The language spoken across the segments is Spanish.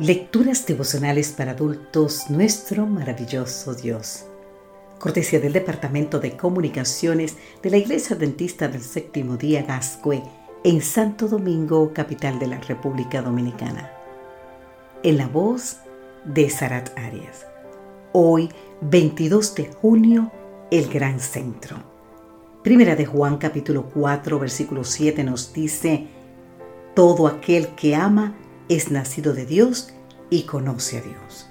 Lecturas devocionales para adultos, nuestro maravilloso Dios. Cortesía del Departamento de Comunicaciones de la Iglesia Adventista del Séptimo Día Gascue en Santo Domingo, capital de la República Dominicana. En la voz de Sarat Arias. Hoy, 22 de junio, el Gran Centro. Primera de Juan capítulo 4, versículo 7 nos dice, Todo aquel que ama, es nacido de Dios y conoce a Dios.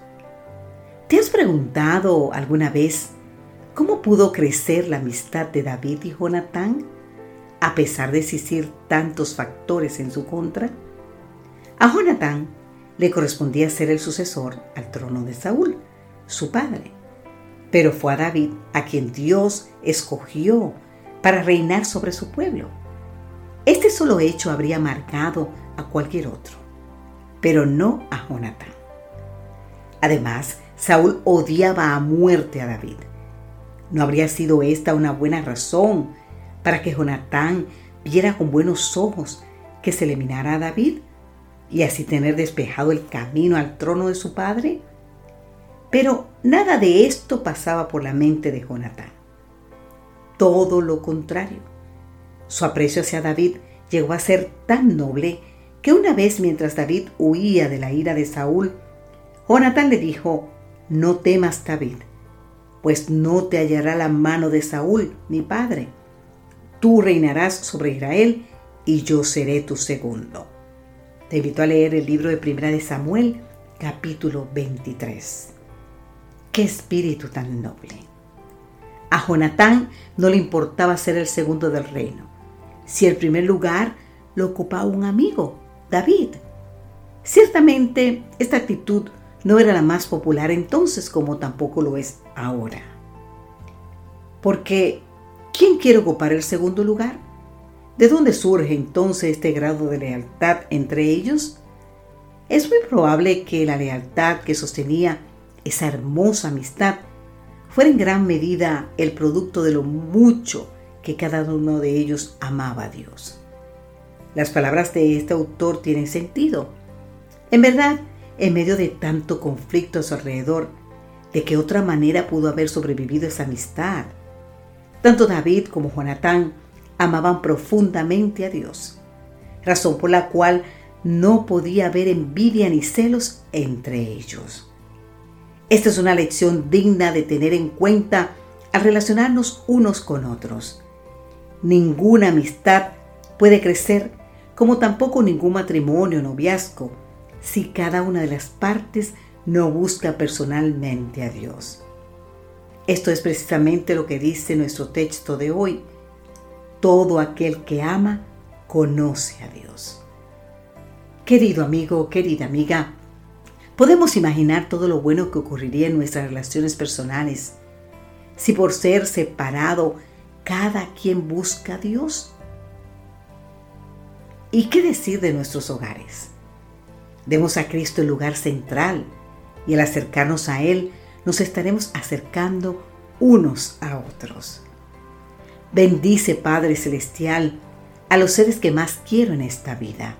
¿Te has preguntado alguna vez cómo pudo crecer la amistad de David y Jonatán a pesar de existir tantos factores en su contra? A Jonatán le correspondía ser el sucesor al trono de Saúl, su padre. Pero fue a David a quien Dios escogió para reinar sobre su pueblo. Este solo hecho habría marcado a cualquier otro pero no a Jonatán. Además, Saúl odiaba a muerte a David. ¿No habría sido esta una buena razón para que Jonatán viera con buenos ojos que se eliminara a David y así tener despejado el camino al trono de su padre? Pero nada de esto pasaba por la mente de Jonatán. Todo lo contrario. Su aprecio hacia David llegó a ser tan noble que una vez mientras David huía de la ira de Saúl, Jonatán le dijo, no temas David, pues no te hallará la mano de Saúl, mi padre. Tú reinarás sobre Israel y yo seré tu segundo. Te invito a leer el libro de Primera de Samuel, capítulo 23. Qué espíritu tan noble. A Jonatán no le importaba ser el segundo del reino, si el primer lugar lo ocupaba un amigo David. Ciertamente, esta actitud no era la más popular entonces como tampoco lo es ahora. Porque, ¿quién quiere ocupar el segundo lugar? ¿De dónde surge entonces este grado de lealtad entre ellos? Es muy probable que la lealtad que sostenía esa hermosa amistad fuera en gran medida el producto de lo mucho que cada uno de ellos amaba a Dios. Las palabras de este autor tienen sentido. En verdad, en medio de tanto conflicto a su alrededor, ¿de qué otra manera pudo haber sobrevivido esa amistad? Tanto David como Jonatán amaban profundamente a Dios, razón por la cual no podía haber envidia ni celos entre ellos. Esta es una lección digna de tener en cuenta al relacionarnos unos con otros. Ninguna amistad puede crecer como tampoco ningún matrimonio o noviazgo, si cada una de las partes no busca personalmente a Dios. Esto es precisamente lo que dice nuestro texto de hoy. Todo aquel que ama conoce a Dios. Querido amigo, querida amiga, podemos imaginar todo lo bueno que ocurriría en nuestras relaciones personales si por ser separado cada quien busca a Dios ¿Y qué decir de nuestros hogares? Demos a Cristo el lugar central y al acercarnos a Él nos estaremos acercando unos a otros. Bendice Padre Celestial a los seres que más quiero en esta vida.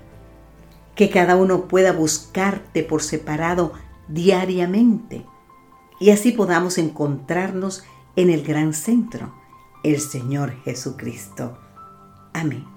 Que cada uno pueda buscarte por separado diariamente y así podamos encontrarnos en el gran centro, el Señor Jesucristo. Amén.